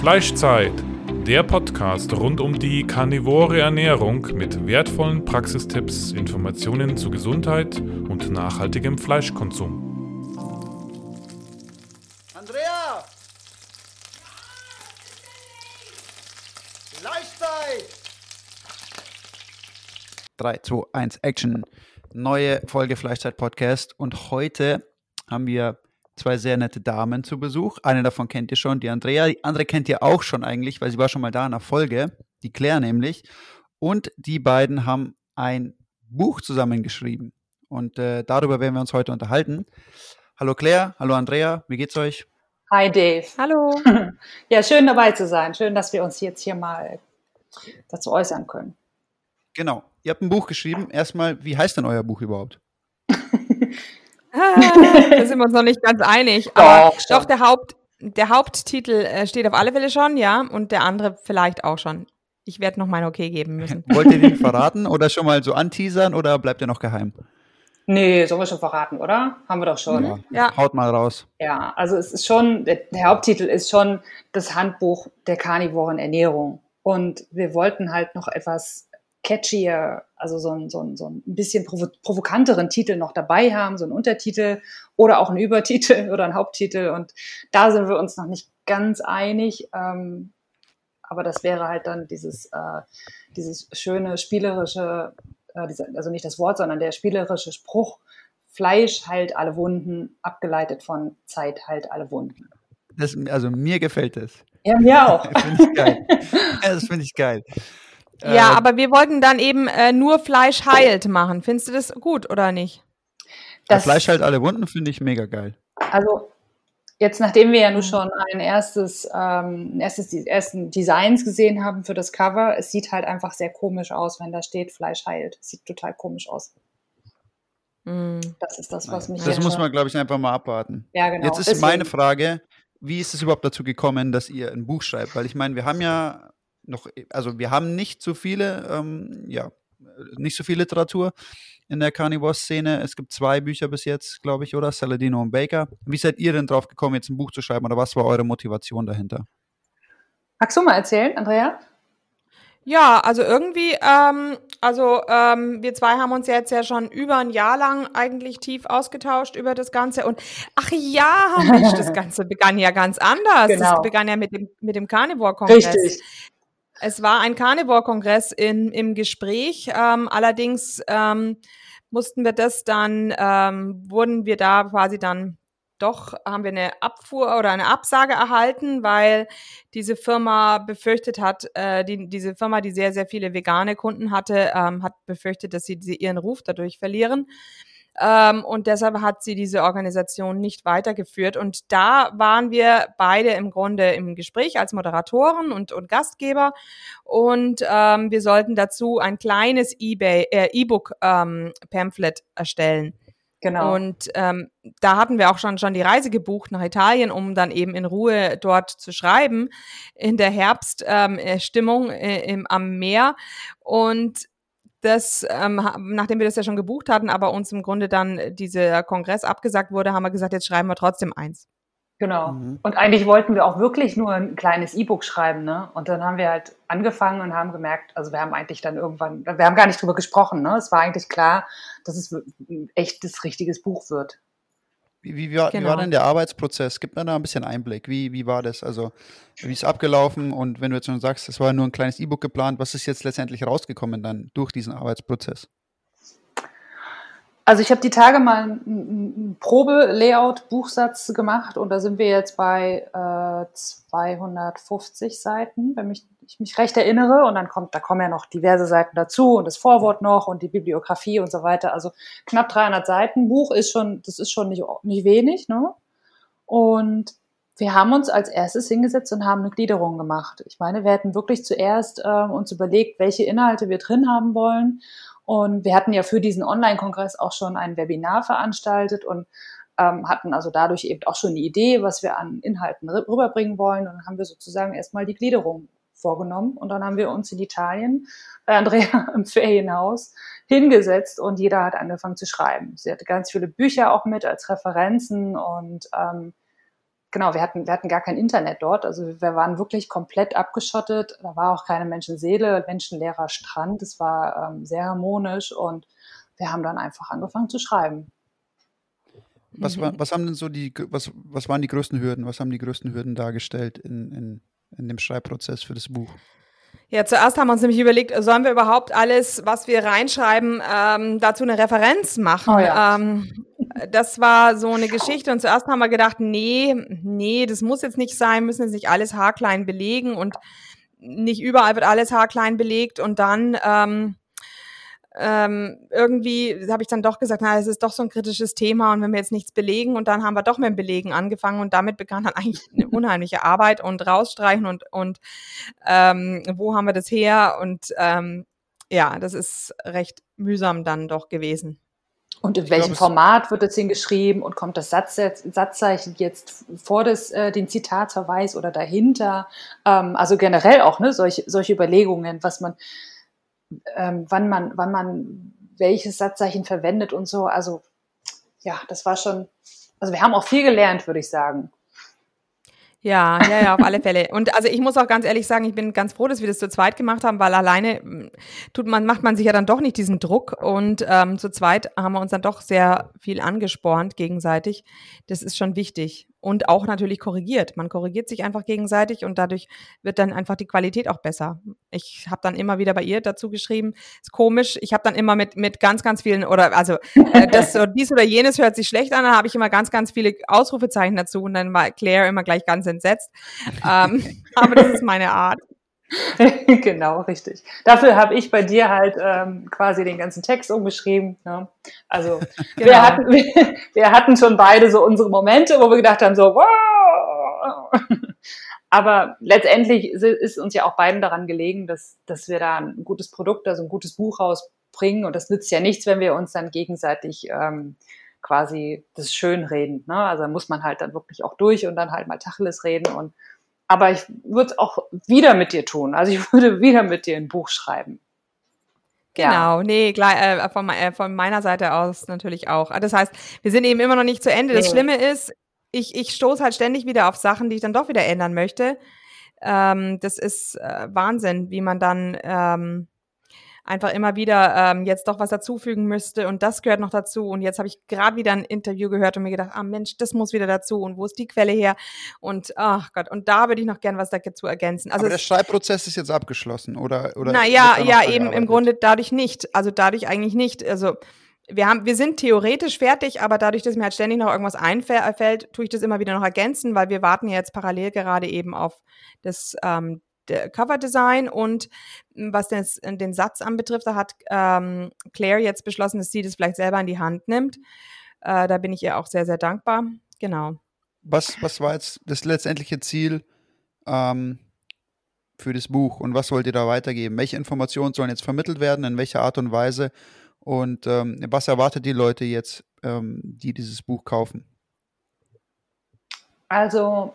Fleischzeit, der Podcast rund um die karnivore Ernährung mit wertvollen Praxistipps, Informationen zu Gesundheit und nachhaltigem Fleischkonsum. Andrea! Fleischzeit! 3, 2, 1, Action. Neue Folge Fleischzeit Podcast und heute haben wir zwei sehr nette Damen zu Besuch. Eine davon kennt ihr schon, die Andrea. Die andere kennt ihr auch schon eigentlich, weil sie war schon mal da in der Folge. Die Claire nämlich. Und die beiden haben ein Buch zusammengeschrieben. Und äh, darüber werden wir uns heute unterhalten. Hallo Claire, hallo Andrea, wie geht's euch? Hi Dave. Hallo. Ja, schön dabei zu sein. Schön, dass wir uns jetzt hier mal dazu äußern können. Genau. Ihr habt ein Buch geschrieben. Erstmal, wie heißt denn euer Buch überhaupt? da sind wir uns noch nicht ganz einig. Aber doch, doch der, Haupt, der Haupttitel äh, steht auf alle Fälle schon, ja, und der andere vielleicht auch schon. Ich werde noch mein Okay geben müssen. Wollt ihr den verraten oder schon mal so anteasern oder bleibt er noch geheim? Nee, sollen wir schon verraten, oder? Haben wir doch schon. Ja, ja. Haut mal raus. Ja, also es ist schon, der, der Haupttitel ist schon das Handbuch der karnivoren Ernährung. Und wir wollten halt noch etwas catchier, also so ein, so ein, so ein bisschen provo provokanteren Titel noch dabei haben, so ein Untertitel oder auch ein Übertitel oder ein Haupttitel. Und da sind wir uns noch nicht ganz einig. Ähm, aber das wäre halt dann dieses, äh, dieses schöne, spielerische, äh, diese, also nicht das Wort, sondern der spielerische Spruch, Fleisch heilt alle Wunden, abgeleitet von Zeit heilt alle Wunden. Das, also mir gefällt das. Ja, mir auch. das finde ich geil. Das finde ich geil. Ja, äh, aber wir wollten dann eben äh, nur Fleisch heilt machen. Findest du das gut oder nicht? Das Fleisch heilt alle Wunden, finde ich mega geil. Also jetzt, nachdem wir ja nun schon ein erstes, ähm, ein erstes, die ersten Designs gesehen haben für das Cover, es sieht halt einfach sehr komisch aus, wenn da steht Fleisch heilt. Es sieht total komisch aus. Mm. Das ist das, was mich. Das muss man, glaube ich, einfach mal abwarten. Ja, genau. Jetzt ist Deswegen. meine Frage: Wie ist es überhaupt dazu gekommen, dass ihr ein Buch schreibt? Weil ich meine, wir haben ja noch, also wir haben nicht so viele, ähm, ja, nicht so viel Literatur in der Carnivore-Szene. Es gibt zwei Bücher bis jetzt, glaube ich, oder? Saladino und Baker. Wie seid ihr denn drauf gekommen, jetzt ein Buch zu schreiben oder was war eure Motivation dahinter? Magst du mal erzählen, Andrea? Ja, also irgendwie, ähm, also ähm, wir zwei haben uns jetzt ja schon über ein Jahr lang eigentlich tief ausgetauscht über das Ganze und ach ja, Mensch, das Ganze begann ja ganz anders. Genau. Das begann ja mit dem mit dem Carnivore-Kongress. Richtig. Es war ein Carnivore-Kongress im Gespräch. Ähm, allerdings ähm, mussten wir das dann, ähm, wurden wir da quasi dann doch, haben wir eine Abfuhr oder eine Absage erhalten, weil diese Firma befürchtet hat, äh, die, diese Firma, die sehr, sehr viele vegane Kunden hatte, ähm, hat befürchtet, dass sie, sie ihren Ruf dadurch verlieren. Ähm, und deshalb hat sie diese Organisation nicht weitergeführt. Und da waren wir beide im Grunde im Gespräch als Moderatoren und, und Gastgeber. Und ähm, wir sollten dazu ein kleines eBay, äh, E-Book-Pamphlet ähm, erstellen. Genau. Und ähm, da hatten wir auch schon, schon die Reise gebucht nach Italien, um dann eben in Ruhe dort zu schreiben, in der Herbststimmung ähm, äh, im, am Meer. Und das, ähm, nachdem wir das ja schon gebucht hatten, aber uns im Grunde dann dieser Kongress abgesagt wurde, haben wir gesagt, jetzt schreiben wir trotzdem eins. Genau. Mhm. Und eigentlich wollten wir auch wirklich nur ein kleines E-Book schreiben, ne? Und dann haben wir halt angefangen und haben gemerkt, also wir haben eigentlich dann irgendwann, wir haben gar nicht drüber gesprochen, ne? Es war eigentlich klar, dass es ein echtes, richtiges Buch wird. Wie, wie, war, genau. wie, war, denn der Arbeitsprozess? Gib mir da ein bisschen Einblick. Wie, wie war das? Also, wie ist abgelaufen? Und wenn du jetzt schon sagst, es war nur ein kleines E-Book geplant, was ist jetzt letztendlich rausgekommen dann durch diesen Arbeitsprozess? Also ich habe die Tage mal einen Probe-Layout-Buchsatz gemacht und da sind wir jetzt bei äh, 250 Seiten, wenn mich, ich mich recht erinnere. Und dann kommt, da kommen ja noch diverse Seiten dazu und das Vorwort noch und die Bibliografie und so weiter. Also knapp 300 Seiten Buch ist schon, das ist schon nicht, nicht wenig. Ne? Und wir haben uns als erstes hingesetzt und haben eine Gliederung gemacht. Ich meine, wir hätten wirklich zuerst äh, uns überlegt, welche Inhalte wir drin haben wollen und wir hatten ja für diesen Online-Kongress auch schon ein Webinar veranstaltet und ähm, hatten also dadurch eben auch schon eine Idee, was wir an Inhalten rüberbringen wollen. Und dann haben wir sozusagen erstmal die Gliederung vorgenommen. Und dann haben wir uns in Italien bei Andrea im Ferienhaus hingesetzt und jeder hat angefangen zu schreiben. Sie hatte ganz viele Bücher auch mit als Referenzen und ähm, genau, wir hatten, wir hatten gar kein Internet dort. Also wir waren wirklich komplett abgeschottet. Da war auch keine Menschenseele, menschenleerer Strand. Es war ähm, sehr harmonisch und wir haben dann einfach angefangen zu schreiben. Was, war, was haben denn so die, was, was waren die größten Hürden? Was haben die größten Hürden dargestellt in, in, in dem Schreibprozess für das Buch? Ja, zuerst haben wir uns nämlich überlegt, sollen wir überhaupt alles, was wir reinschreiben, ähm, dazu eine Referenz machen? Oh ja. ähm, das war so eine Geschichte und zuerst haben wir gedacht, nee, nee, das muss jetzt nicht sein, müssen jetzt nicht alles haarklein belegen und nicht überall wird alles haarklein belegt und dann ähm, ähm, irgendwie habe ich dann doch gesagt, na, es ist doch so ein kritisches Thema und wenn wir jetzt nichts belegen und dann haben wir doch mit dem Belegen angefangen und damit begann dann eigentlich eine unheimliche Arbeit und rausstreichen und, und ähm, wo haben wir das her und ähm, ja, das ist recht mühsam dann doch gewesen. Und in welchem glaube, Format wird das hingeschrieben und kommt das Satz, Satzzeichen jetzt vor das, äh, den Zitatsverweis oder dahinter? Ähm, also generell auch ne, solche, solche Überlegungen, was man ähm, wann man, wann man welches Satzzeichen verwendet und so. Also ja, das war schon, also wir haben auch viel gelernt, würde ich sagen. Ja, ja, ja, auf alle Fälle. Und also ich muss auch ganz ehrlich sagen, ich bin ganz froh, dass wir das zu zweit gemacht haben, weil alleine hm, tut man, macht man sich ja dann doch nicht diesen Druck. Und ähm, zu zweit haben wir uns dann doch sehr viel angespornt gegenseitig. Das ist schon wichtig und auch natürlich korrigiert. Man korrigiert sich einfach gegenseitig und dadurch wird dann einfach die Qualität auch besser. Ich habe dann immer wieder bei ihr dazu geschrieben, ist komisch, ich habe dann immer mit mit ganz ganz vielen oder also äh, das so dies oder jenes hört sich schlecht an, dann habe ich immer ganz ganz viele Ausrufezeichen dazu und dann war Claire immer gleich ganz entsetzt. Ähm, aber das ist meine Art. genau, richtig. Dafür habe ich bei dir halt ähm, quasi den ganzen Text umgeschrieben. Ne? Also genau. wir, hatten, wir, wir, hatten schon beide so unsere Momente, wo wir gedacht haben, so, wow. Aber letztendlich ist uns ja auch beiden daran gelegen, dass, dass wir da ein gutes Produkt, also ein gutes Buch rausbringen. Und das nützt ja nichts, wenn wir uns dann gegenseitig ähm, quasi das schönreden. Ne? Also muss man halt dann wirklich auch durch und dann halt mal Tacheles reden und aber ich würde es auch wieder mit dir tun. Also ich würde wieder mit dir ein Buch schreiben. Ja. Genau, nee, gleich, äh, von, äh, von, meiner Seite aus natürlich auch. Das heißt, wir sind eben immer noch nicht zu Ende. Das nee. Schlimme ist, ich, ich stoße halt ständig wieder auf Sachen, die ich dann doch wieder ändern möchte. Ähm, das ist äh, Wahnsinn, wie man dann ähm, einfach immer wieder ähm, jetzt doch was dazufügen müsste und das gehört noch dazu. Und jetzt habe ich gerade wieder ein Interview gehört und mir gedacht, ah Mensch, das muss wieder dazu und wo ist die Quelle her? Und ach Gott, und da würde ich noch gern was dazu ergänzen. Also Aber der Schreibprozess ist jetzt abgeschlossen, oder? oder naja, ja, eben im Grunde dadurch nicht. Also dadurch eigentlich nicht. Also wir haben, wir sind theoretisch fertig, aber dadurch, dass mir halt ständig noch irgendwas einfällt, tue ich das immer wieder noch ergänzen, weil wir warten jetzt parallel gerade eben auf das ähm, Coverdesign und hm, was den, den Satz anbetrifft, da hat ähm, Claire jetzt beschlossen, dass sie das vielleicht selber in die Hand nimmt. Äh, da bin ich ihr auch sehr, sehr dankbar. Genau. Was, was war jetzt das letztendliche Ziel ähm, für das Buch und was wollt ihr da weitergeben? Welche Informationen sollen jetzt vermittelt werden, in welcher Art und Weise? Und ähm, was erwartet die Leute jetzt, ähm, die dieses Buch kaufen? Also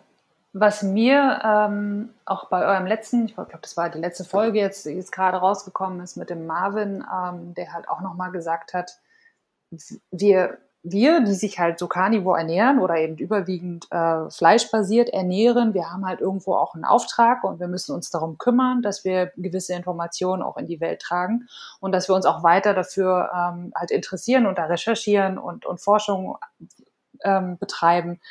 was mir ähm, auch bei eurem letzten, ich glaube, das war die letzte Folge jetzt, die jetzt gerade rausgekommen ist mit dem Marvin, ähm, der halt auch nochmal gesagt hat, wir, wir, die sich halt so Carnivore ernähren oder eben überwiegend äh, fleischbasiert ernähren, wir haben halt irgendwo auch einen Auftrag und wir müssen uns darum kümmern, dass wir gewisse Informationen auch in die Welt tragen und dass wir uns auch weiter dafür ähm, halt interessieren und da recherchieren und, und Forschung ähm, betreiben.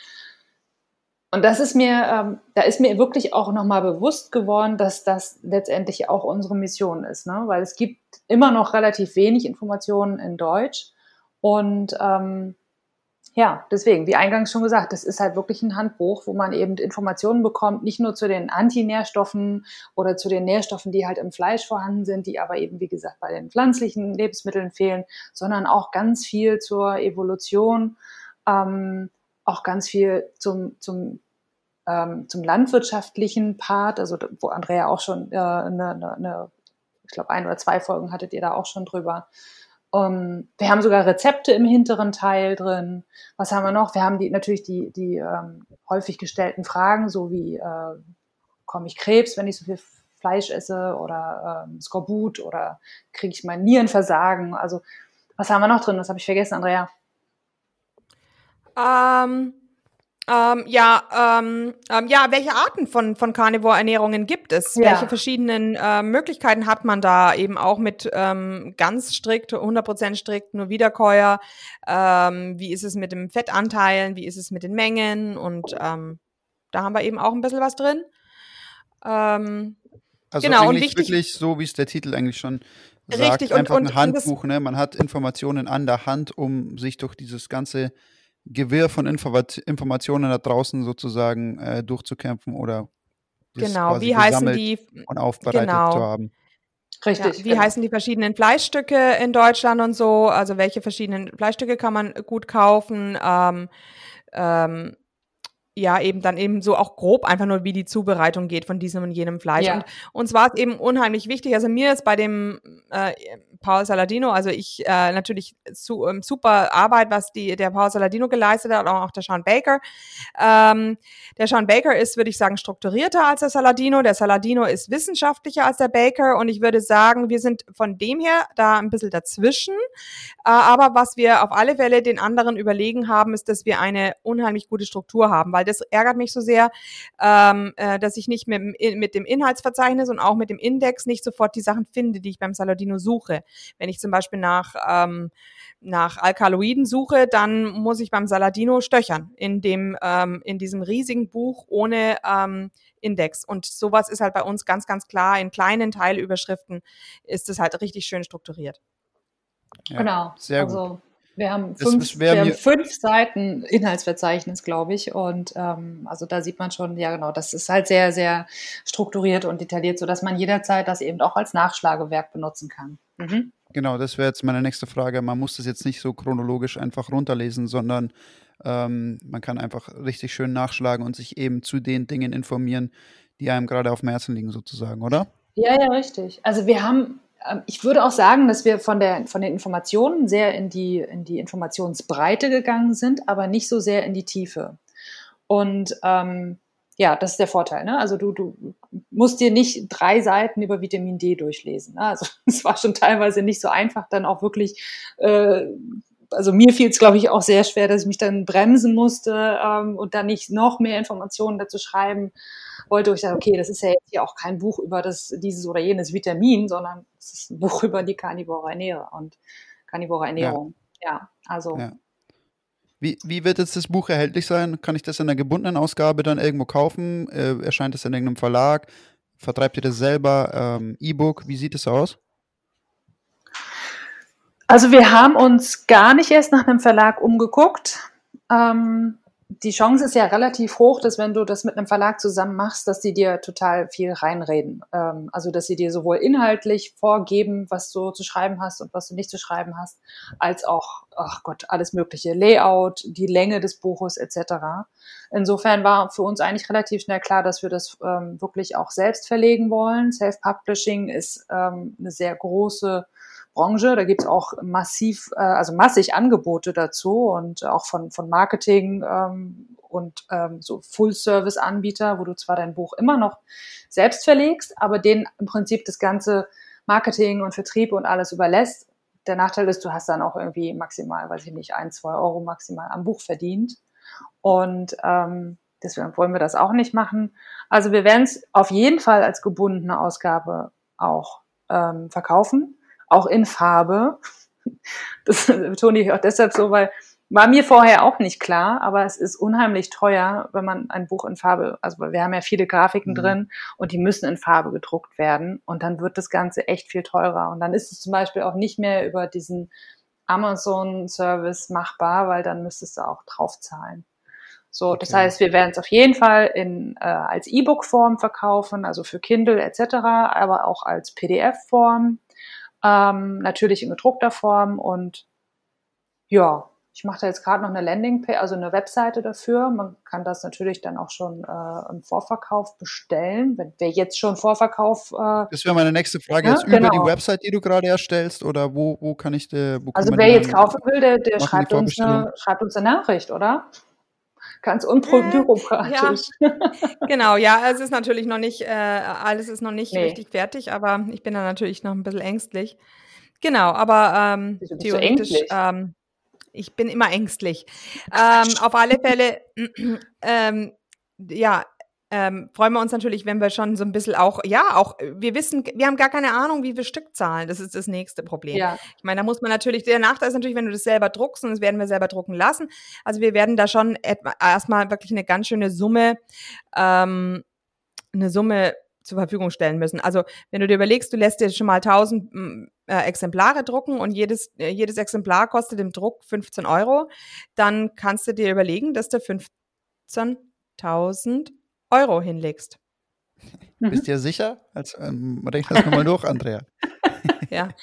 Und das ist mir, ähm, da ist mir wirklich auch nochmal bewusst geworden, dass das letztendlich auch unsere Mission ist, ne? weil es gibt immer noch relativ wenig Informationen in Deutsch. Und ähm, ja, deswegen, wie eingangs schon gesagt, das ist halt wirklich ein Handbuch, wo man eben Informationen bekommt, nicht nur zu den Antinährstoffen oder zu den Nährstoffen, die halt im Fleisch vorhanden sind, die aber eben, wie gesagt, bei den pflanzlichen Lebensmitteln fehlen, sondern auch ganz viel zur Evolution, ähm, auch ganz viel zum, zum ähm, zum landwirtschaftlichen Part, also wo Andrea auch schon äh, eine, eine, ich glaube, ein oder zwei Folgen hattet ihr da auch schon drüber. Um, ähm, wir haben sogar Rezepte im hinteren Teil drin. Was haben wir noch? Wir haben die natürlich die, die ähm, häufig gestellten Fragen, so wie äh, komme ich Krebs, wenn ich so viel Fleisch esse oder ähm, Skorbut oder kriege ich mein Nierenversagen? Also was haben wir noch drin? Das habe ich vergessen, Andrea. Ähm, Ähm, ja, ähm, ähm, ja, welche Arten von, von Carnivore-Ernährungen gibt es? Ja. Welche verschiedenen äh, Möglichkeiten hat man da eben auch mit ähm, ganz strikt, 100% strikt, nur Wiederkäuer? Ähm, wie ist es mit dem Fettanteilen? Wie ist es mit den Mengen? Und ähm, da haben wir eben auch ein bisschen was drin. Ähm, Also Genau, und eigentlich wichtig- wirklich so, wie es der Titel eigentlich schon sagt, Richtig, einfach und- ein und das- Handbuch. ne? Man hat Informationen an der Hand, um sich durch dieses ganze Gewirr von Informat Informationen da draußen sozusagen äh, durchzukämpfen oder genau, wie heißen die? und aufbereitet genau. zu haben. Richtig. Ja, wie genau. heißen die verschiedenen Fleischstücke in Deutschland und so? Also welche verschiedenen Fleischstücke kann man gut kaufen? Ähm, ähm, ja, eben dann eben so auch grob einfach nur, wie die Zubereitung geht von diesem und jenem Fleisch. Ja. Und uns war es eben unheimlich wichtig. Also mir ist bei dem äh, Paul Saladino, also ich äh, natürlich zu, ähm, super Arbeit, was die, der Paul Saladino geleistet hat, auch der Sean Baker. Ähm, der Sean Baker ist, würde ich sagen, strukturierter als der Saladino. Der Saladino ist wissenschaftlicher als der Baker und ich würde sagen, wir sind von dem her da ein bisschen dazwischen. Äh, aber was wir auf alle Fälle den anderen überlegen haben, ist, dass wir eine unheimlich gute Struktur haben, weil das ärgert mich so sehr, ähm, äh, dass ich nicht mit, dem- mit dem Inhaltsverzeichnis und auch mit dem Index nicht sofort die Sachen finde, die ich beim Saladino suche. Wenn ich zum Beispiel nach ähm, nach Alkaloiden suche, dann muss ich beim Saladino stöchern in dem ähm, in diesem riesigen Buch ohne ähm, Index. Und sowas ist halt bei uns ganz, ganz klar in kleinen Teilüberschriften ist es halt richtig schön strukturiert. Ja, Genau. Sehr gut. also wir haben fünf, wir haben fünf Seiten Inhaltsverzeichnis, glaube ich. Und ähm, also da sieht man schon, ja genau, das ist halt sehr, sehr strukturiert und detailliert, sodass man jederzeit das eben auch als Nachschlagewerk benutzen kann. Mhm. Genau, das wäre jetzt meine nächste Frage. Man muss das jetzt nicht so chronologisch einfach runterlesen, sondern ähm, man kann einfach richtig schön nachschlagen und sich eben zu den Dingen informieren, die einem gerade auf dem Herzen liegen, sozusagen, oder? Ja, ja, richtig. Also wir haben, ich würde auch sagen, dass wir von, der, von den Informationen sehr in die, in die Informationsbreite gegangen sind, aber nicht so sehr in die Tiefe. Und ähm, ja, das ist der Vorteil. Ne? Also du, du musst dir nicht drei Seiten über Vitamin D durchlesen. Ne? Also es war schon teilweise nicht so einfach, dann auch wirklich äh, also mir fiel es, glaube ich, auch sehr schwer, dass ich mich dann bremsen musste ähm, und dann nicht noch mehr Informationen dazu schreiben wollte. wo Ich dachte, okay, das ist ja jetzt hier auch kein Buch über das, dieses oder jenes Vitamin, sondern es ist ein Buch über die Karnivore Ernährung und Karnivore Ernährung. Ja, ja also Ja. Wie, wie wird jetzt das Buch erhältlich sein? Kann ich das in einer gebundenen Ausgabe dann irgendwo kaufen? Äh, erscheint es in irgendeinem Verlag? Vertreibt ihr das selber? Ähm, E-Book? Wie sieht es aus? Also wir haben uns gar nicht erst nach einem Verlag umgeguckt. Ähm, die Chance ist ja relativ hoch, dass wenn du das mit einem Verlag zusammen machst, dass die dir total viel reinreden. Ähm, also dass sie dir sowohl inhaltlich vorgeben, was du zu schreiben hast und was du nicht zu schreiben hast, als auch, ach Gott, alles mögliche, Layout, die Länge des Buches etc. Insofern war für uns eigentlich relativ schnell klar, dass wir das ähm, wirklich auch selbst verlegen wollen. Self-Publishing ist ähm, eine sehr große Branche. Da gibt's auch massiv, äh, also massig Angebote dazu und auch von, von Marketing ähm, und ähm, so Full-Service-Anbieter, wo du zwar dein Buch immer noch selbst verlegst, aber denen im Prinzip das ganze Marketing und Vertrieb und alles überlässt. Der Nachteil ist, du hast dann auch irgendwie maximal, weiß ich nicht, ein, zwei Euro maximal am Buch verdient. Und ähm, deswegen wollen wir das auch nicht machen. Also wir werden es auf jeden Fall als gebundene Ausgabe auch ähm, verkaufen auch in Farbe. Das betone ich auch deshalb so, weil war mir vorher auch nicht klar, aber es ist unheimlich teuer, wenn man ein Buch in Farbe, also wir haben ja viele Grafiken Mhm. drin und die müssen in Farbe gedruckt werden und dann wird das Ganze echt viel teurer und dann ist es zum Beispiel auch nicht mehr über diesen Amazon-Service machbar, weil dann müsstest du auch draufzahlen. So, das Okay. heißt, wir werden es auf jeden Fall in, äh, als E-Book-Form verkaufen, also für Kindle etc., aber auch als PDF-Form ähm, natürlich in gedruckter Form und ja, ich mache da jetzt gerade noch eine Landingpage, also eine Webseite dafür. Man kann das natürlich dann auch schon äh, im Vorverkauf bestellen. Wenn wer jetzt schon Vorverkauf, äh, Das wäre meine nächste Frage. Ja, jetzt über die genau. Website, die du gerade erstellst, oder wo, wo kann ich, wo also wer jetzt kaufen will, der, der schreibt, uns eine, schreibt uns eine Nachricht, oder? Ganz Äh, unbürokratisch. Genau, ja, es ist natürlich noch nicht, äh, alles ist noch nicht Nee. richtig fertig, aber ich bin da natürlich noch ein bisschen ängstlich. Genau, aber ähm, theoretisch, ängstlich? ähm, ich bin immer ängstlich. Ähm, auf alle Fälle, ähm, ja, ähm, freuen wir uns natürlich, wenn wir schon so ein bisschen auch, ja, auch, wir wissen, wir haben gar keine Ahnung, wie wir Stück zahlen. Das ist das nächste Problem. Ja. Ich meine, da muss man natürlich, der Nachteil ist natürlich, wenn du das selber druckst und das werden wir selber drucken lassen. Also wir werden da schon erstmal wirklich eine ganz schöne Summe, ähm, eine Summe zur Verfügung stellen müssen. Also wenn du dir überlegst, du lässt dir schon mal 1000 mm, äh, Exemplare drucken und jedes, äh, jedes Exemplar kostet im Druck 15 Euro, dann kannst du dir überlegen, dass du 15.000 Euro hinlegst. Mhm. Bist du ja sicher? Als, ähm, rechne das nochmal durch, Andrea. ja.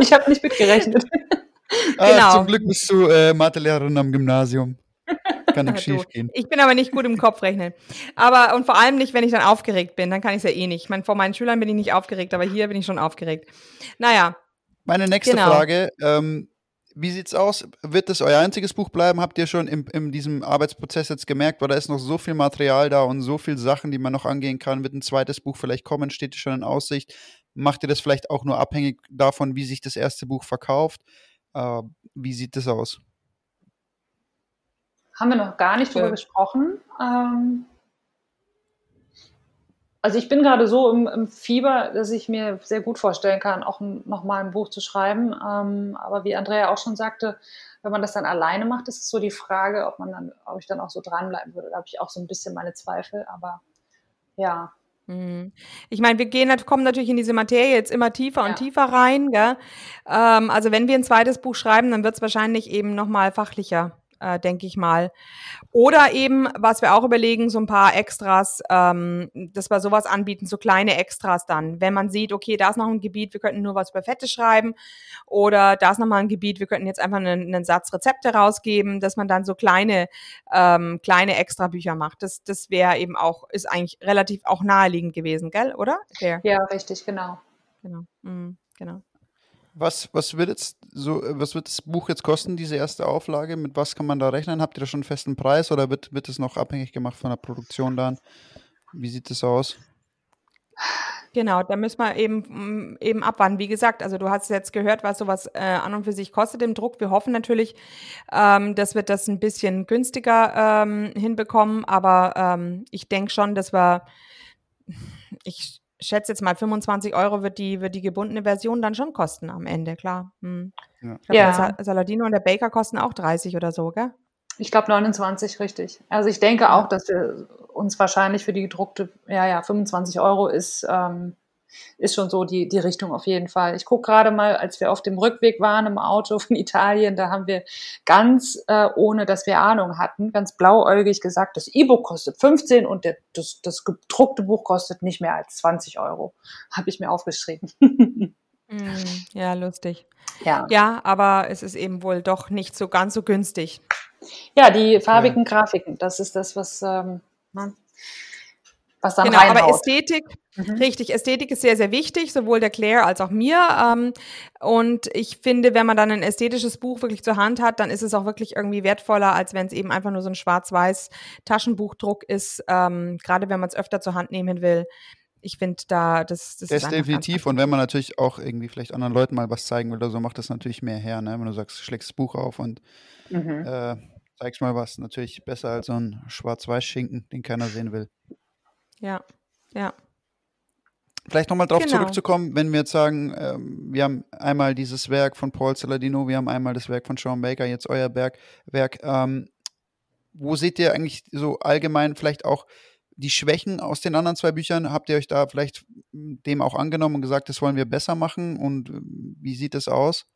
Ich habe nicht mitgerechnet. Ah, genau. Zum Glück bist du äh, Mathelehrerin am Gymnasium. Kann nicht schief gehen. Ich bin aber nicht gut im Kopf rechnen. Aber und vor allem nicht, wenn ich dann aufgeregt bin, dann kann ich es ja eh nicht. Ich meine, vor meinen Schülern bin ich nicht aufgeregt, aber hier bin ich schon aufgeregt. Naja. Meine nächste genau. Frage, ähm, wie sieht's aus? Wird das euer einziges Buch bleiben? Habt ihr schon in, in diesem Arbeitsprozess jetzt gemerkt, weil da ist noch so viel Material da und so viele Sachen, die man noch angehen kann? Wird ein zweites Buch vielleicht kommen? Steht schon in Aussicht? Macht ihr das vielleicht auch nur abhängig davon, wie sich das erste Buch verkauft? Äh, wie sieht das aus? Haben wir noch gar nicht drüber ja. gesprochen. Ähm, also ich bin gerade so im, im, Fieber, dass ich mir sehr gut vorstellen kann, auch nochmal ein Buch zu schreiben. Ähm, aber wie Andrea auch schon sagte, wenn man das dann alleine macht, ist es so die Frage, ob man dann, ob ich dann auch so dranbleiben würde. Da habe ich auch so ein bisschen meine Zweifel, aber ja. Mhm. Ich meine, wir gehen, kommen natürlich in diese Materie jetzt immer tiefer ja. und tiefer rein. Ähm, also wenn wir ein zweites Buch schreiben, dann wird es wahrscheinlich eben nochmal fachlicher äh, denke ich mal. Oder eben, was wir auch überlegen, so ein paar Extras, ähm, dass wir sowas anbieten, so kleine Extras dann. Wenn man sieht, okay, da ist noch ein Gebiet, wir könnten nur was über Fette schreiben oder da ist noch mal ein Gebiet, wir könnten jetzt einfach einen, einen Satz Rezepte rausgeben, dass man dann so kleine, ähm, kleine Extrabücher macht. Das, das wäre eben auch, ist eigentlich relativ auch naheliegend gewesen, gell, oder? Fair. Ja, richtig, genau. Genau. Mhm, genau. Was, was, wird jetzt so, was wird das Buch jetzt kosten, diese erste Auflage? Mit was kann man da rechnen? Habt ihr da schon einen festen Preis oder wird, wird es noch abhängig gemacht von der Produktion dann? Wie sieht das aus? Genau, da müssen wir eben, mm, eben abwarten. Wie gesagt, also du hast jetzt gehört, was sowas äh, an und für sich kostet im Druck. Wir hoffen natürlich, ähm, dass wir das ein bisschen günstiger ähm, hinbekommen, aber ähm, ich denke schon, dass wir, ich schätze jetzt mal 25 Euro wird die, wird die gebundene Version dann schon kosten am Ende, klar. Hm. Ja. Ich glaub, ja. Der Saladino und der Baker kosten auch 30 oder so, gell? Ich glaube 29, richtig. Also ich denke auch, dass wir uns wahrscheinlich für die gedruckte, ja, ja, 25 Euro ist, ähm, ist schon so die, die Richtung auf jeden Fall. Ich gucke gerade mal, als wir auf dem Rückweg waren im Auto von Italien, da haben wir ganz, äh, ohne dass wir Ahnung hatten, ganz blauäugig gesagt, das E-Book kostet 15 und der, das, das gedruckte Buch kostet nicht mehr als 20 Euro. Habe ich mir aufgeschrieben. Mm, ja, lustig. Ja. ja, aber es ist eben wohl doch nicht so ganz so günstig. Ja, die farbigen ja. Grafiken, das ist das, was ähm, ne? Was dann Genau, reinhaut. aber Ästhetik, mhm. richtig, Ästhetik ist sehr, sehr wichtig, sowohl der Claire als auch mir. Ähm, und ich finde, wenn man dann ein ästhetisches Buch wirklich zur Hand hat, dann ist es auch wirklich irgendwie wertvoller, als wenn es eben einfach nur so ein schwarz-weiß Taschenbuchdruck ist, ähm, gerade wenn man es öfter zur Hand nehmen will. Ich finde da, das, das, das ist definitiv. Und wenn man natürlich auch irgendwie vielleicht anderen Leuten mal was zeigen will oder so, macht das natürlich mehr her, ne? Wenn du sagst, schlägst das Buch auf und mhm. äh, zeigst mal was, natürlich besser als so ein Schwarz-Weiß-Schinken, den keiner sehen will. Ja, ja. Vielleicht nochmal darauf genau. zurückzukommen, wenn wir jetzt sagen, ähm, wir haben einmal dieses Werk von Paul Saladino, wir haben einmal das Werk von Sean Baker, jetzt euer Berg, Werk. Ähm, wo seht ihr eigentlich so allgemein vielleicht auch die Schwächen aus den anderen zwei Büchern? Habt ihr euch da vielleicht dem auch angenommen und gesagt, das wollen wir besser machen? Und äh, wie sieht es aus?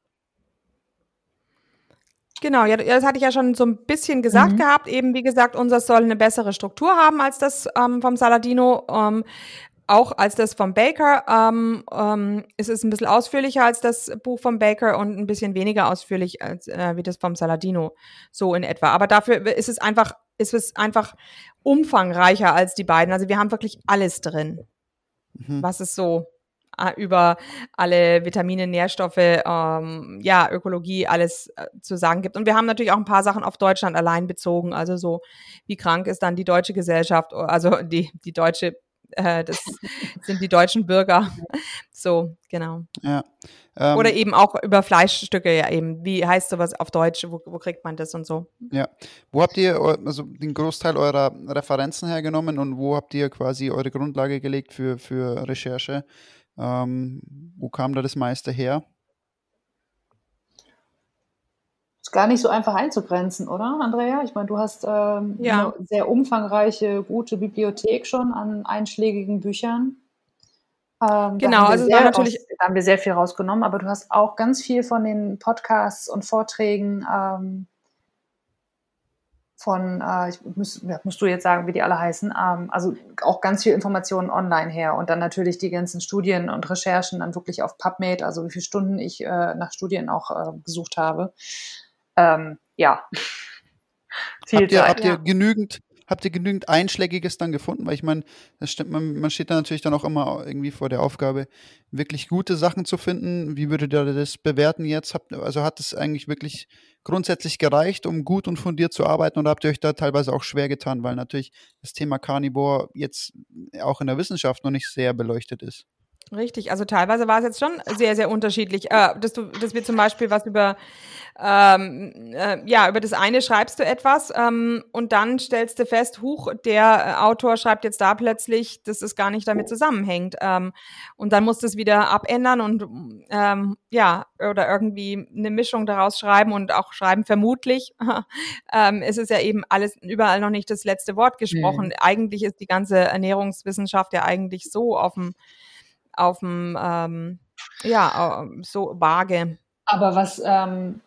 Genau, ja, das hatte ich ja schon so ein bisschen gesagt mhm. gehabt. Eben, wie gesagt, unser soll eine bessere Struktur haben als das ähm, vom Saladino. Ähm, auch als das vom Baker. Ähm, ähm, es ist ein bisschen ausführlicher als das Buch vom Baker und ein bisschen weniger ausführlich als äh, wie das vom Saladino, so in etwa. Aber dafür ist es einfach, ist es einfach umfangreicher als die beiden. Also wir haben wirklich alles drin, mhm. was es so über alle Vitamine, Nährstoffe, ähm, ja, Ökologie, alles äh, zu sagen gibt. Und wir haben natürlich auch ein paar Sachen auf Deutschland allein bezogen. Also so, wie krank ist dann die deutsche Gesellschaft, also die, die deutsche Äh, das sind die deutschen Bürger. So, genau. Ja. Ähm, Oder eben auch über Fleischstücke, ja eben. Wie heißt sowas auf Deutsch? Wo, wo kriegt man das und so? Ja. Wo habt ihr also den Großteil eurer Referenzen hergenommen und wo habt ihr quasi eure Grundlage gelegt für, für Recherche? Ähm, wo kam da das meiste her? Ist gar nicht so einfach einzugrenzen, oder, Andrea? Ich meine, du hast ähm, ja. eine sehr umfangreiche, gute Bibliothek schon an einschlägigen Büchern. Ähm, genau, also da natürlich. Raus, da haben wir sehr viel rausgenommen, aber du hast auch ganz viel von den Podcasts und Vorträgen ähm, von, äh, ich muss, ja, musst du jetzt sagen, wie die alle heißen, ähm, also auch ganz viel Informationen online her und dann natürlich die ganzen Studien und Recherchen dann wirklich auf PubMed, also wie viele Stunden ich äh, nach Studien auch äh, gesucht habe. Ähm, ja. Viel habt ihr, habt ihr genügend, habt ihr genügend Einschlägiges dann gefunden? Weil ich meine, man, man steht da natürlich dann auch immer irgendwie vor der Aufgabe, wirklich gute Sachen zu finden. Wie würdet ihr das bewerten jetzt? Habt, also hat es eigentlich wirklich grundsätzlich gereicht, um gut und fundiert zu arbeiten oder habt ihr euch da teilweise auch schwer getan, weil natürlich das Thema Carnivore jetzt auch in der Wissenschaft noch nicht sehr beleuchtet ist? Richtig, also teilweise war es jetzt schon sehr, sehr unterschiedlich. Äh, dass, du, dass wir zum Beispiel was über, ähm, äh, ja, über das eine schreibst du etwas ähm, und dann stellst du fest, huch, der äh, Autor schreibt jetzt da plötzlich, dass es gar nicht damit zusammenhängt. Ähm, und dann musst du es wieder abändern und ähm, ja, oder irgendwie eine Mischung daraus schreiben und auch schreiben, vermutlich. ähm, es ist ja eben alles überall noch nicht das letzte Wort gesprochen. Mhm. Eigentlich ist die ganze Ernährungswissenschaft ja eigentlich so auf dem auf dem, ähm, ja, so vage. Aber was, ähm,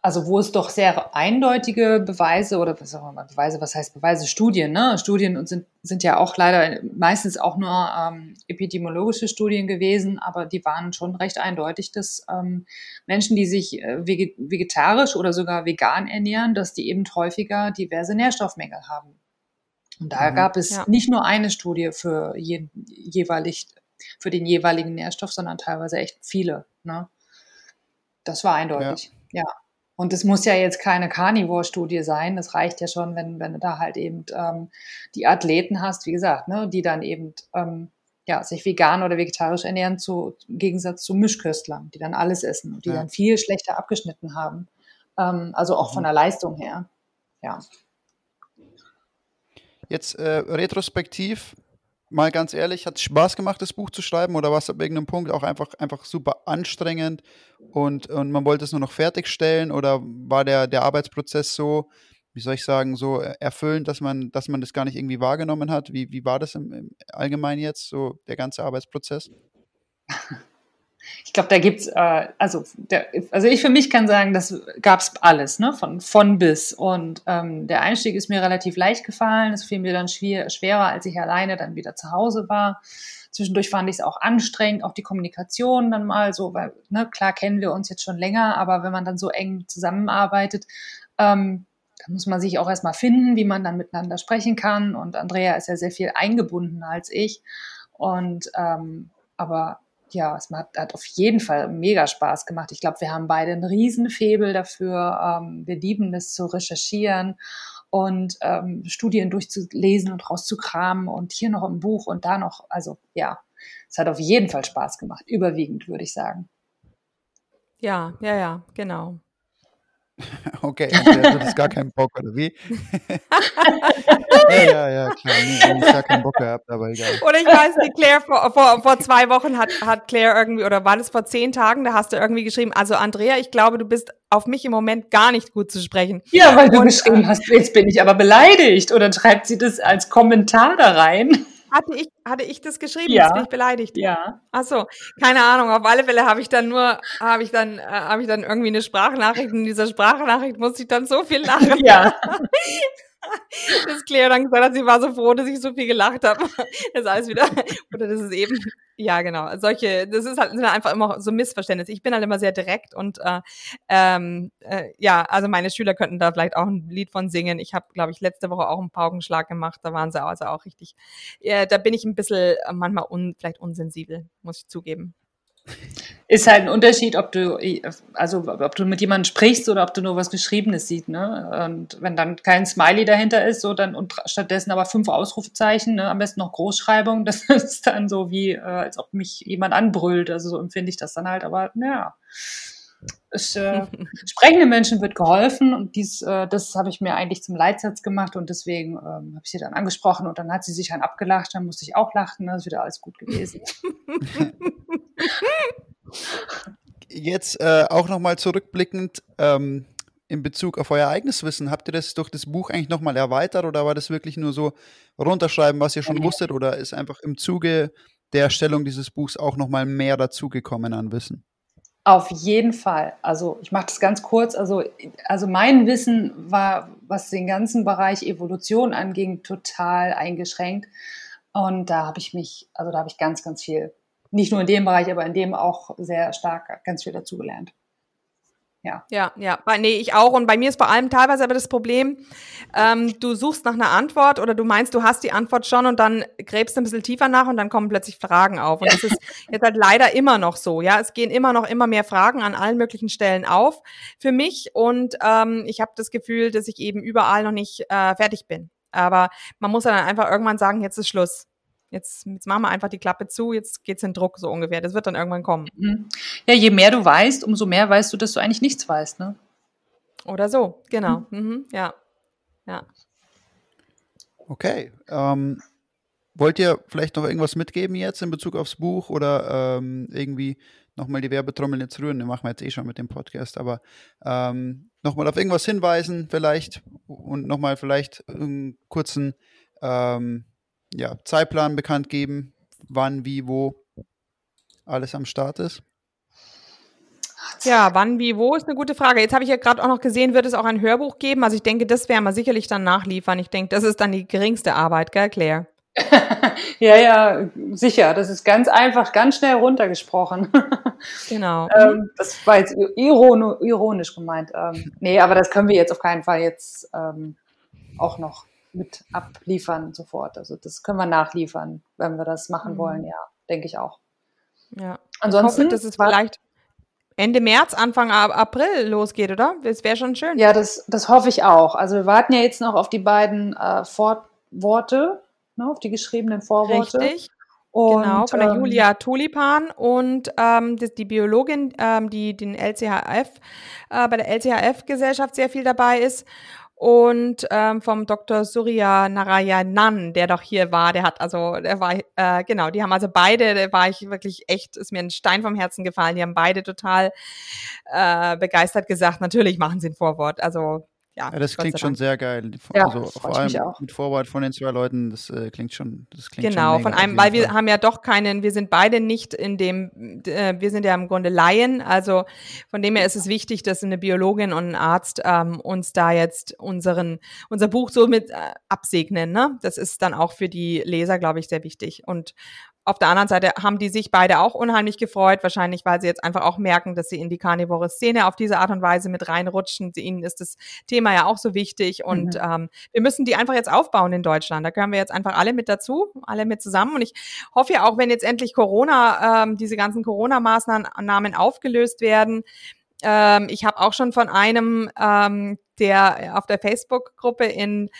also wo es doch sehr eindeutige Beweise oder was auch immer, Beweise, was heißt Beweise? Studien, ne? Studien sind, sind ja auch leider meistens auch nur ähm, epidemiologische Studien gewesen, aber die waren schon recht eindeutig, dass ähm, Menschen, die sich äh, vegetarisch oder sogar vegan ernähren, dass die eben häufiger diverse Nährstoffmängel haben. Und da mhm, gab es ja. nicht nur eine Studie für je, jeweilig für den jeweiligen Nährstoff, sondern teilweise echt viele. Ne? Das war eindeutig, ja. ja. Und es muss ja jetzt keine Carnivore-Studie sein. Das reicht ja schon, wenn, wenn du da halt eben ähm, die Athleten hast, wie gesagt, ne, die dann eben ähm, ja, sich vegan oder vegetarisch ernähren, zu, im Gegensatz zu Mischköstlern, die dann alles essen und die ja. dann viel schlechter abgeschnitten haben. Ähm, also auch mhm. von der Leistung her. Ja. Jetzt äh, retrospektiv mal ganz ehrlich, hat es Spaß gemacht, das Buch zu schreiben oder war es ab irgendeinem Punkt auch einfach, einfach super anstrengend und, und man wollte es nur noch fertigstellen oder war der, der Arbeitsprozess so, wie soll ich sagen, so erfüllend, dass man, dass man das gar nicht irgendwie wahrgenommen hat? Wie, wie war das im, im Allgemeinen jetzt, so der ganze Arbeitsprozess? ich glaube, da gibt's äh, also also ich für mich kann sagen, das gab's alles, ne, von von bis und ähm, der Einstieg ist mir relativ leicht gefallen. Es fiel mir dann schwer, schwerer, als ich alleine dann wieder zu Hause war. Zwischendurch fand ich es auch anstrengend, auch die Kommunikation dann mal so, weil ne, klar kennen wir uns jetzt schon länger, aber wenn man dann so eng zusammenarbeitet, ähm, dann muss man sich auch erstmal finden, wie man dann miteinander sprechen kann. Und Andrea ist ja sehr viel eingebundener als ich. Und ähm, aber ja, es hat, hat auf jeden Fall mega Spaß gemacht. Ich glaube, wir haben beide einen riesen Febel dafür. Ähm, wir lieben es zu recherchieren und ähm, Studien durchzulesen und rauszukramen und hier noch ein Buch und da noch. Also ja, es hat auf jeden Fall Spaß gemacht. Überwiegend, würde ich sagen. Ja, ja, ja, genau. Okay, der hat jetzt gar keinen Bock, oder wie? ja, ja, ja, klar. Nee, ich gar keinen Bock gehabt, aber egal. Oder ich weiß nicht, Claire, vor, vor, vor zwei Wochen hat, hat Claire irgendwie, oder war das vor zehn Tagen, da hast du irgendwie geschrieben, also Andrea, ich glaube, du bist auf mich im Moment gar nicht gut zu sprechen. Ja, weil du und, geschrieben hast, jetzt bin ich aber beleidigt. Oder schreibt sie das als Kommentar da rein? Hatte ich, hatte ich das geschrieben? Ja. Jetzt bin ich beleidigt. Ja. Ach so, keine Ahnung. Auf alle Fälle habe ich dann nur, habe ich dann, äh, habe ich dann irgendwie eine Sprachnachricht. Und in dieser Sprachnachricht musste ich dann so viel lachen. Ja. Dass Claire dann gesagt hat, sie war so froh, dass ich so viel gelacht habe. Das ist alles wieder, oder das ist eben, ja genau, solche, das ist halt, sind halt einfach immer so Missverständnisse. Ich bin halt immer sehr direkt und äh, ähm, äh, ja, also meine Schüler könnten da vielleicht auch ein Lied von singen. Ich habe, glaube ich, letzte Woche auch einen Paukenschlag gemacht, da waren sie also auch richtig, äh, da bin ich ein bisschen manchmal un, vielleicht unsensibel, muss ich zugeben. Ist halt ein Unterschied, ob du, also ob du mit jemandem sprichst oder ob du nur was Geschriebenes siehst, ne? Und wenn dann kein Smiley dahinter ist, so dann und stattdessen aber fünf Ausrufezeichen, ne? am besten noch Großschreibung, das ist dann so wie, äh, als ob mich jemand anbrüllt. Also so empfinde ich das dann halt, aber naja. Es, äh, sprechenden Menschen wird geholfen und dies, äh, das habe ich mir eigentlich zum Leitsatz gemacht und deswegen ähm, habe ich sie dann angesprochen und dann hat sie sich dann abgelacht, dann musste ich auch lachen, dann ist wieder alles gut gewesen. Jetzt äh, auch nochmal zurückblickend ähm, in Bezug auf euer eigenes Wissen, habt ihr das durch das Buch eigentlich nochmal erweitert oder war das wirklich nur so runterschreiben, was ihr schon wusstet oder ist einfach im Zuge der Erstellung dieses Buchs auch nochmal mehr dazugekommen an Wissen? Auf jeden Fall. Also ich mache das ganz kurz. Also, also mein Wissen war, was den ganzen Bereich Evolution anging, total eingeschränkt. Und da habe ich mich, also da habe ich ganz, ganz viel, nicht nur in dem Bereich, aber in dem auch sehr stark ganz viel dazugelernt ja. Ja, ja. Nee, ich auch. Und bei mir ist vor allem teilweise aber das Problem, ähm, du suchst nach einer Antwort oder du meinst, du hast die Antwort schon und dann gräbst du ein bisschen tiefer nach und dann kommen plötzlich Fragen auf. Und das ist jetzt halt leider immer noch so. Ja, es gehen immer noch immer mehr Fragen an allen möglichen Stellen auf für mich. Und ähm, ich habe das Gefühl, dass ich eben überall noch nicht äh, fertig bin. Aber man muss dann einfach irgendwann sagen, jetzt ist Schluss. Jetzt, jetzt machen wir einfach die Klappe zu, jetzt geht's in Druck so ungefähr. Das wird dann irgendwann kommen. Mhm. Ja, je mehr du weißt, umso mehr weißt du, dass du eigentlich nichts weißt, ne? Oder so, genau. Mhm. Mhm. Ja. Ja. Okay. Ähm, wollt ihr vielleicht noch irgendwas mitgeben jetzt in Bezug aufs Buch oder ähm, irgendwie nochmal die Werbetrommel jetzt rühren? Den machen wir jetzt eh schon mit dem Podcast, aber ähm, nochmal auf irgendwas hinweisen vielleicht und nochmal vielleicht einen kurzen ähm, ja, Zeitplan bekannt geben, wann, wie, wo alles am Start ist? Ja, wann, wie, wo ist eine gute Frage. Jetzt habe ich ja gerade auch noch gesehen, wird es auch ein Hörbuch geben? Also ich denke, das werden wir sicherlich dann nachliefern. Ich denke, das ist dann die geringste Arbeit, gell, Claire? ja, ja, sicher. Das ist ganz einfach, ganz schnell runtergesprochen. genau. ähm, das war jetzt iron ironisch gemeint. Ähm, nee, aber das können wir jetzt auf keinen Fall jetzt ähm, auch noch mit abliefern sofort. Also das können wir nachliefern, wenn wir das machen mhm. wollen, ja, denke ich auch. Ja. Ansonsten, ich hoffe, dass es vielleicht Ende März, Anfang April losgeht, oder? Das wäre schon schön. Ja, das, das hoffe ich auch. Also wir warten ja jetzt noch auf die beiden äh, Vorworte, ne, auf die geschriebenen Vorworte. Richtig. Und, genau, von der ähm, Julia Tulipan und ähm, die, die Biologin, ähm, die den LCHF, äh, bei der LCHF-Gesellschaft sehr viel dabei ist und ähm, vom Dr. Surya Narayanan, der doch hier war, der hat also, der war, äh, genau, die haben also beide, da war ich wirklich echt, ist mir ein Stein vom Herzen gefallen, die haben beide total äh, begeistert gesagt, natürlich machen sie ein Vorwort, also ja, ja, das klingt schon sehr geil. Ja, also vor allem mit Vorwort von den zwei Leuten, das äh, klingt schon, das klingt genau, schon von einem, weil wir haben ja doch keinen, wir sind beide nicht in dem, äh, wir sind ja im Grunde Laien, also von dem her ist es wichtig, dass eine Biologin und ein Arzt ähm, uns da jetzt unseren, unser Buch so mit äh, absegnen. Ne? Das ist dann auch für die Leser, glaube ich, sehr wichtig. Und auf der anderen Seite haben die sich beide auch unheimlich gefreut, wahrscheinlich weil sie jetzt einfach auch merken, dass sie in die karnivore Szene auf diese Art und Weise mit reinrutschen. Ihnen ist das Thema ja auch so wichtig und mhm. ähm, wir müssen die einfach jetzt aufbauen in Deutschland. Da gehören wir jetzt einfach alle mit dazu, alle mit zusammen. Und ich hoffe ja auch, wenn jetzt endlich Corona, ähm, diese ganzen Corona-Maßnahmen aufgelöst werden, ähm, ich habe auch schon von einem, ähm, der auf der Facebook-Gruppe in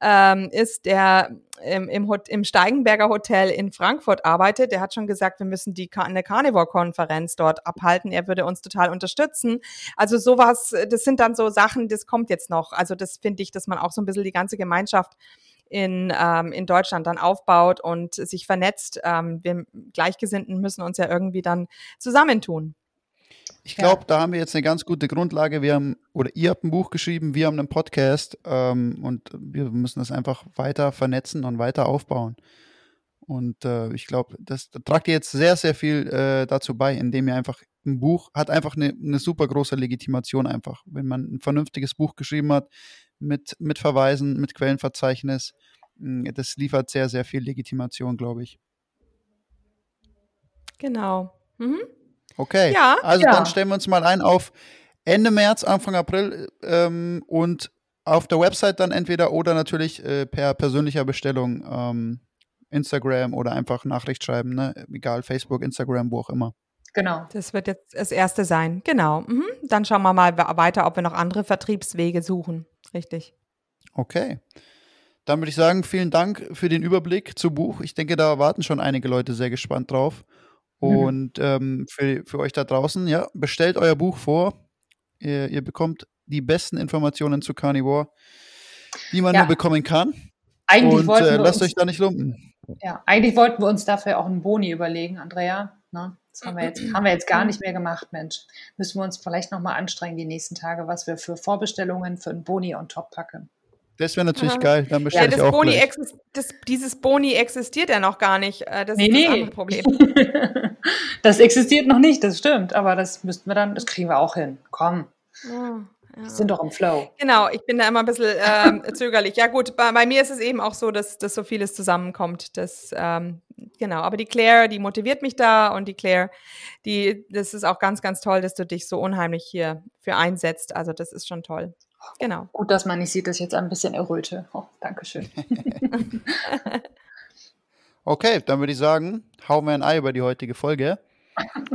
ähm, ist, der im, im, im Steigenberger Hotel in Frankfurt arbeitet, der hat schon gesagt, wir müssen die eine Carnivore-Konferenz dort abhalten. Er würde uns total unterstützen. Also sowas, das sind dann so Sachen, das kommt jetzt noch. Also das finde ich, dass man auch so ein bisschen die ganze Gemeinschaft in, ähm, in Deutschland dann aufbaut und sich vernetzt. Ähm, wir Gleichgesinnten müssen uns ja irgendwie dann zusammentun. Ich glaube, ja. da haben wir jetzt eine ganz gute Grundlage. Wir haben, oder ihr habt ein Buch geschrieben, wir haben einen Podcast ähm, und wir müssen das einfach weiter vernetzen und weiter aufbauen. Und äh, ich glaube, das da tragt ihr jetzt sehr, sehr viel äh, dazu bei, indem ihr einfach ein Buch hat einfach eine, eine super große Legitimation einfach. Wenn man ein vernünftiges Buch geschrieben hat, mit, mit Verweisen, mit Quellenverzeichnis, hm, das liefert sehr, sehr viel Legitimation, glaube ich. Genau. Mhm. Okay. Ja, also ja. dann stellen wir uns mal ein auf Ende März, Anfang April ähm, und auf der Website dann entweder oder natürlich äh, per persönlicher Bestellung ähm, Instagram oder einfach Nachricht schreiben, ne? egal, Facebook, Instagram, wo auch immer. Genau. Das wird jetzt das erste sein. Genau. Mhm. Dann schauen wir mal weiter, ob wir noch andere Vertriebswege suchen. Richtig. Okay. Dann würde ich sagen, vielen Dank für den Überblick zu Buch. Ich denke, da warten schon einige Leute sehr gespannt drauf. Mhm. Und ähm, für, für euch da draußen, ja, bestellt euer Buch vor. Ihr, ihr bekommt die besten Informationen zu Carnivore, die man ja. nur bekommen kann. Eigentlich und äh, lasst euch da nicht lumpen. Ja, eigentlich wollten wir uns dafür auch einen Boni überlegen, Andrea. Ne? Das haben wir, jetzt, haben wir jetzt gar nicht mehr gemacht, Mensch. Müssen wir uns vielleicht nochmal anstrengen die nächsten Tage, was wir für Vorbestellungen für einen Boni on top packen. Das wäre natürlich Aha. geil. Dann bestelle ja, ich auch Boni das, dieses Boni existiert ja noch gar nicht. Äh, das nee, ist das nee. Problem. das existiert noch nicht, das stimmt. Aber das müssten wir dann, das kriegen wir auch hin. Komm. Ja. Ja. Sind doch im Flow. Genau, ich bin da immer ein bisschen ähm, zögerlich. Ja gut, bei, bei, mir ist es eben auch so, dass, dass so vieles zusammenkommt. Dass, ähm, genau, aber die Claire, die motiviert mich da und die Claire, die, das ist auch ganz, ganz toll, dass du dich so unheimlich hier für einsetzt. Also das ist schon toll. Genau. Gut, dass man nicht sieht, dass ich jetzt ein bisschen erröte. Oh, Dankeschön. okay, dann würde ich sagen, hauen wir ein Ei über die heutige Folge.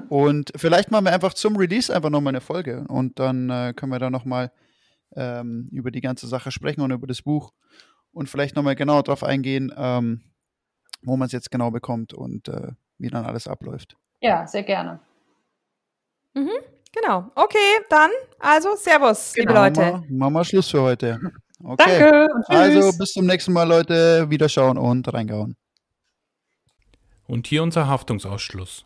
Und vielleicht machen wir einfach zum Release einfach nochmal eine Folge und dann äh, können wir da nochmal ähm, über die ganze Sache sprechen und über das Buch und vielleicht nochmal genau darauf eingehen, ähm, wo man es jetzt genau bekommt und äh, wie dann alles abläuft. Ja, sehr gerne. Mhm, genau. Okay, dann also Servus, genau. liebe Leute. Machen wir, machen wir Schluss für heute. Okay. Danke. Und Also bis zum nächsten Mal, Leute. Wiederschauen und reingehauen. Und hier unser Haftungsausschluss.